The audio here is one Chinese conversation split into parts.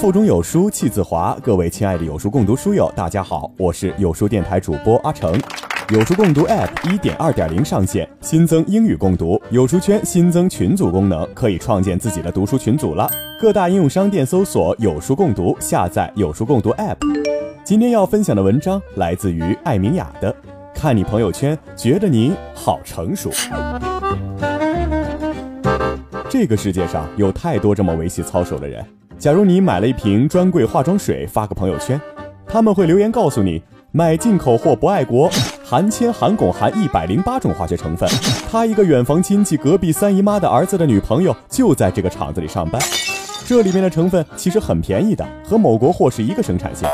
腹中有书气自华，各位亲爱的有书共读书友，大家好，我是有书电台主播阿成。有书共读 App 一点二点零上线，新增英语共读，有书圈新增群组功能，可以创建自己的读书群组了。各大应用商店搜索“有书共读”，下载有书共读 App。今天要分享的文章来自于艾明雅的，看你朋友圈，觉得你好成熟。这个世界上有太多这么维系操守的人。假如你买了一瓶专柜化妆水，发个朋友圈，他们会留言告诉你，买进口货不爱国，含铅、含汞、含一百零八种化学成分。他一个远房亲戚隔壁三姨妈的儿子的女朋友就在这个厂子里上班。这里面的成分其实很便宜的，和某国货是一个生产线。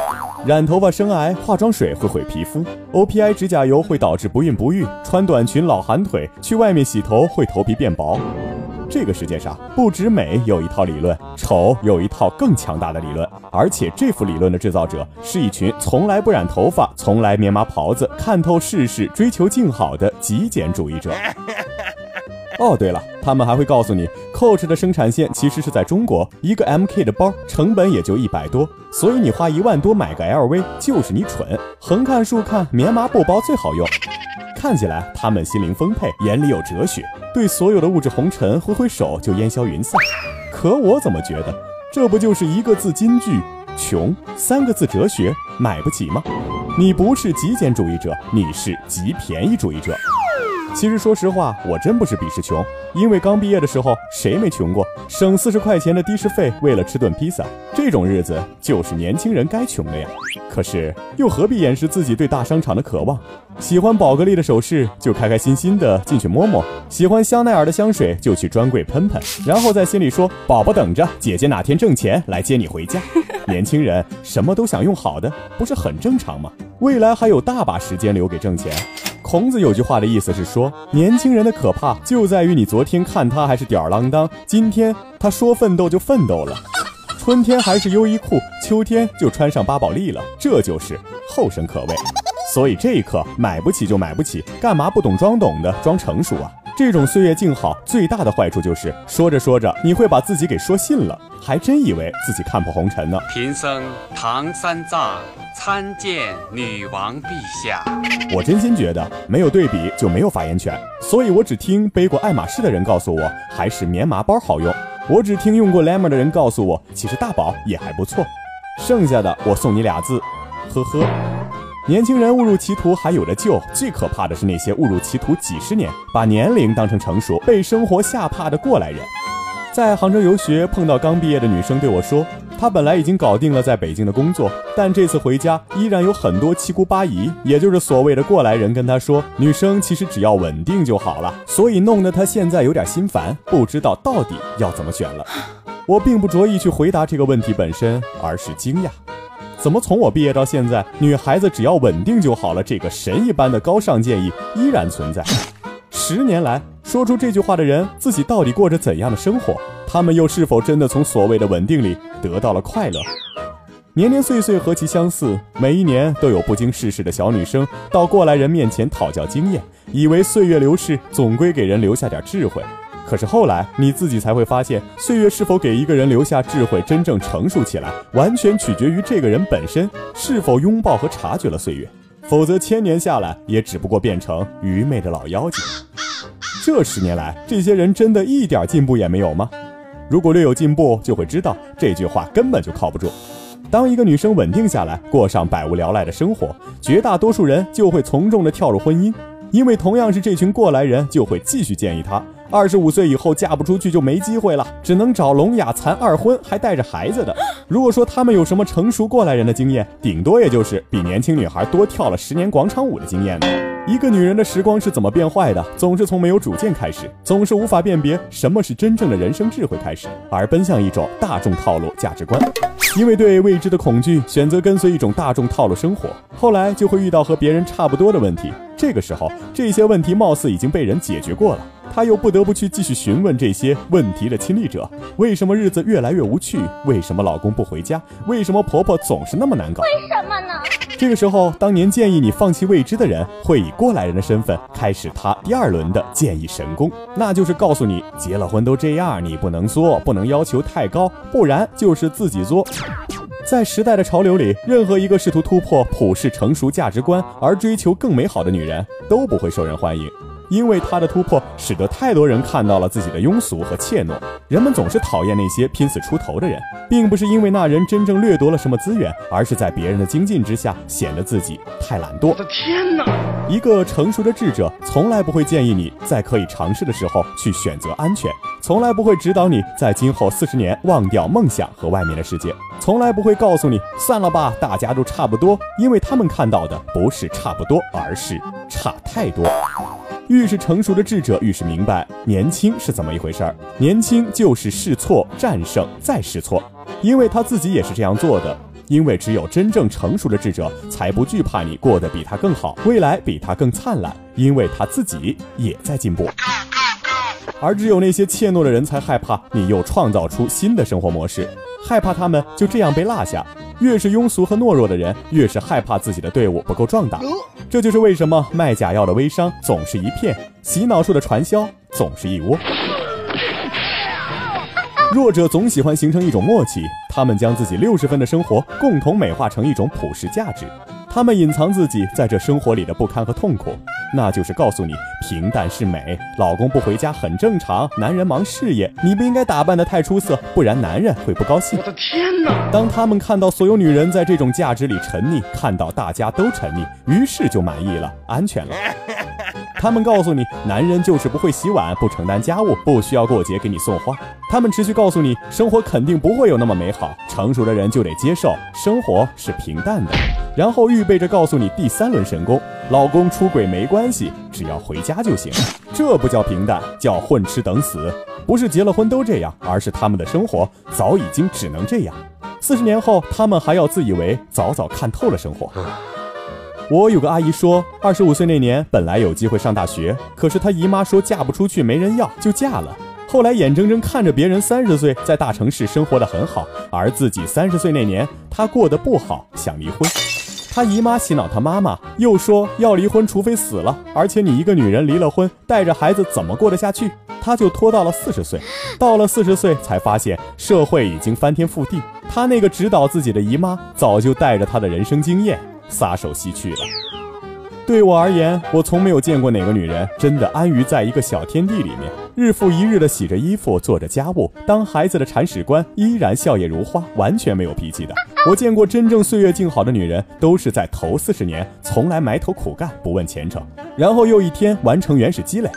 染头发生癌，化妆水会毁皮肤，OPI 指甲油会导致不孕不育，穿短裙老寒腿，去外面洗头会头皮变薄。这个世界上不止美有一套理论，丑有一套更强大的理论，而且这副理论的制造者是一群从来不染头发、从来棉麻袍子、看透世事、追求静好的极简主义者。哦，对了，他们还会告诉你，Coach 的生产线其实是在中国，一个 MK 的包成本也就一百多，所以你花一万多买个 LV 就是你蠢。横看竖看，棉麻布包最好用。看起来他们心灵丰沛，眼里有哲学。对所有的物质红尘挥挥手就烟消云散，可我怎么觉得这不就是一个字金句穷，三个字哲学买不起吗？你不是极简主义者，你是极便宜主义者。其实说实话，我真不是鄙视穷。因为刚毕业的时候，谁没穷过？省四十块钱的的士费，为了吃顿披萨，这种日子就是年轻人该穷的呀。可是又何必掩饰自己对大商场的渴望？喜欢宝格丽的首饰，就开开心心的进去摸摸；喜欢香奈儿的香水，就去专柜喷喷，然后在心里说：“宝宝等着，姐姐哪天挣钱来接你回家。”年轻人什么都想用好的，不是很正常吗？未来还有大把时间留给挣钱。孔子有句话的意思是说，年轻人的可怕就在于你昨天看他还是吊儿郎当，今天他说奋斗就奋斗了。春天还是优衣库，秋天就穿上巴宝莉了，这就是后生可畏。所以这一刻买不起就买不起，干嘛不懂装懂的装成熟啊？这种岁月静好最大的坏处就是说着说着你会把自己给说信了，还真以为自己看破红尘呢。贫僧唐三藏参见女王陛下。我真心觉得没有对比就没有发言权，所以我只听背过爱马仕的人告诉我还是棉麻包好用。我只听用过 l a m e r 的人告诉我，其实大宝也还不错。剩下的我送你俩字，呵呵。年轻人误入歧途还有的救，最可怕的是那些误入歧途几十年，把年龄当成成熟，被生活吓怕的过来人。在杭州游学碰到刚毕业的女生对我说。她本来已经搞定了在北京的工作，但这次回家依然有很多七姑八姨，也就是所谓的过来人，跟她说女生其实只要稳定就好了，所以弄得她现在有点心烦，不知道到底要怎么选了。我并不着意去回答这个问题本身，而是惊讶，怎么从我毕业到现在，女孩子只要稳定就好了这个神一般的高尚建议依然存在。十年来，说出这句话的人自己到底过着怎样的生活？他们又是否真的从所谓的稳定里得到了快乐？年年岁岁何其相似，每一年都有不经世事的小女生到过来人面前讨教经验，以为岁月流逝总归给人留下点智慧。可是后来你自己才会发现，岁月是否给一个人留下智慧，真正成熟起来，完全取决于这个人本身是否拥抱和察觉了岁月，否则千年下来也只不过变成愚昧的老妖精。这十年来，这些人真的一点进步也没有吗？如果略有进步，就会知道这句话根本就靠不住。当一个女生稳定下来，过上百无聊赖的生活，绝大多数人就会从众的跳入婚姻，因为同样是这群过来人，就会继续建议她：二十五岁以后嫁不出去就没机会了，只能找聋哑残二婚还带着孩子的。如果说他们有什么成熟过来人的经验，顶多也就是比年轻女孩多跳了十年广场舞的经验呢。一个女人的时光是怎么变坏的？总是从没有主见开始，总是无法辨别什么是真正的人生智慧开始，而奔向一种大众套路价值观。因为对未知的恐惧，选择跟随一种大众套路生活，后来就会遇到和别人差不多的问题。这个时候，这些问题貌似已经被人解决过了，他又不得不去继续询问这些问题的亲历者：为什么日子越来越无趣？为什么老公不回家？为什么婆婆总是那么难搞？为什么呢？这个时候，当年建议你放弃未知的人，会以过来人的身份开始他第二轮的建议神功，那就是告诉你，结了婚都这样，你不能作，不能要求太高，不然就是自己作。在时代的潮流里，任何一个试图突破普世成熟价值观而追求更美好的女人，都不会受人欢迎。因为他的突破，使得太多人看到了自己的庸俗和怯懦。人们总是讨厌那些拼死出头的人，并不是因为那人真正掠夺了什么资源，而是在别人的精进之下，显得自己太懒惰。我的天哪！一个成熟的智者，从来不会建议你在可以尝试的时候去选择安全，从来不会指导你在今后四十年忘掉梦想和外面的世界，从来不会告诉你算了吧，大家都差不多，因为他们看到的不是差不多，而是差太多。越是成熟的智者，越是明白年轻是怎么一回事儿。年轻就是试错、战胜、再试错，因为他自己也是这样做的。因为只有真正成熟的智者，才不惧怕你过得比他更好，未来比他更灿烂，因为他自己也在进步。而只有那些怯懦的人，才害怕你又创造出新的生活模式，害怕他们就这样被落下。越是庸俗和懦弱的人，越是害怕自己的队伍不够壮大。这就是为什么卖假药的微商总是一片，洗脑术的传销总是一窝。弱者总喜欢形成一种默契，他们将自己六十分的生活共同美化成一种普世价值。他们隐藏自己在这生活里的不堪和痛苦，那就是告诉你平淡是美，老公不回家很正常，男人忙事业，你不应该打扮得太出色，不然男人会不高兴。我的天哪！当他们看到所有女人在这种价值里沉溺，看到大家都沉溺，于是就满意了，安全了。他们告诉你，男人就是不会洗碗，不承担家务，不需要过节给你送花。他们持续告诉你，生活肯定不会有那么美好。成熟的人就得接受，生活是平淡的。然后预备着告诉你第三轮神功：老公出轨没关系，只要回家就行。这不叫平淡，叫混吃等死。不是结了婚都这样，而是他们的生活早已经只能这样。四十年后，他们还要自以为早早看透了生活。我有个阿姨说，二十五岁那年本来有机会上大学，可是她姨妈说嫁不出去，没人要，就嫁了。后来眼睁睁看着别人三十岁在大城市生活的很好，而自己三十岁那年她过得不好，想离婚。她姨妈洗脑她妈妈，又说要离婚，除非死了。而且你一个女人离了婚，带着孩子怎么过得下去？她就拖到了四十岁，到了四十岁才发现社会已经翻天覆地。她那个指导自己的姨妈早就带着她的人生经验。撒手西去了。对我而言，我从没有见过哪个女人真的安于在一个小天地里面，日复一日的洗着衣服、做着家务、当孩子的铲屎官，依然笑靥如花，完全没有脾气的。我见过真正岁月静好的女人，都是在头四十年从来埋头苦干，不问前程，然后又一天完成原始积累，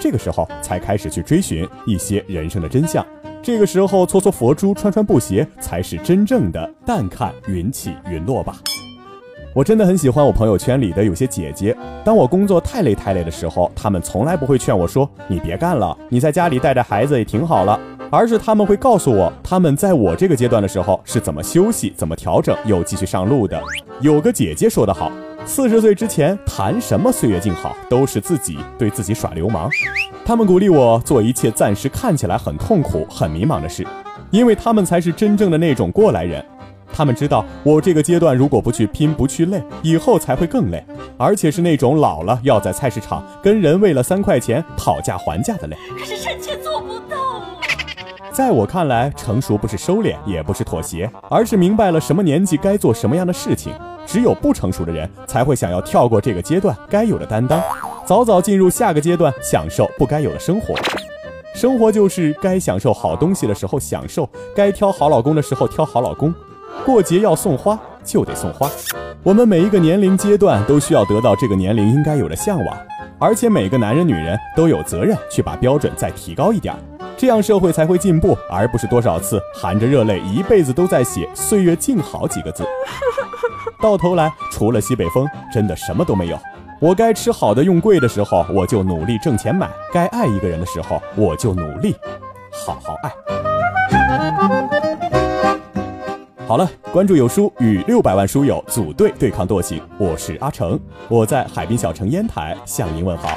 这个时候才开始去追寻一些人生的真相。这个时候搓搓佛珠、穿穿布鞋，才是真正的淡看云起云落吧。我真的很喜欢我朋友圈里的有些姐姐。当我工作太累太累的时候，她们从来不会劝我说：“你别干了，你在家里带着孩子也挺好了。”而是她们会告诉我，她们在我这个阶段的时候是怎么休息、怎么调整，又继续上路的。有个姐姐说得好：“四十岁之前谈什么岁月静好，都是自己对自己耍流氓。”她们鼓励我做一切暂时看起来很痛苦、很迷茫的事，因为她们才是真正的那种过来人。他们知道，我这个阶段如果不去拼、不去累，以后才会更累，而且是那种老了要在菜市场跟人为了三块钱讨价还价的累。可是臣妾做不到啊！在我看来，成熟不是收敛，也不是妥协，而是明白了什么年纪该做什么样的事情。只有不成熟的人才会想要跳过这个阶段该有的担当，早早进入下个阶段，享受不该有的生活。生活就是该享受好东西的时候享受，该挑好老公的时候挑好老公。过节要送花就得送花，我们每一个年龄阶段都需要得到这个年龄应该有的向往，而且每个男人女人都有责任去把标准再提高一点，这样社会才会进步，而不是多少次含着热泪一辈子都在写“岁月静好”几个字，到头来除了西北风，真的什么都没有。我该吃好的用贵的时候，我就努力挣钱买；该爱一个人的时候，我就努力好好爱。好了，关注有书，与六百万书友组队对抗惰性。我是阿成，我在海滨小城烟台向您问好。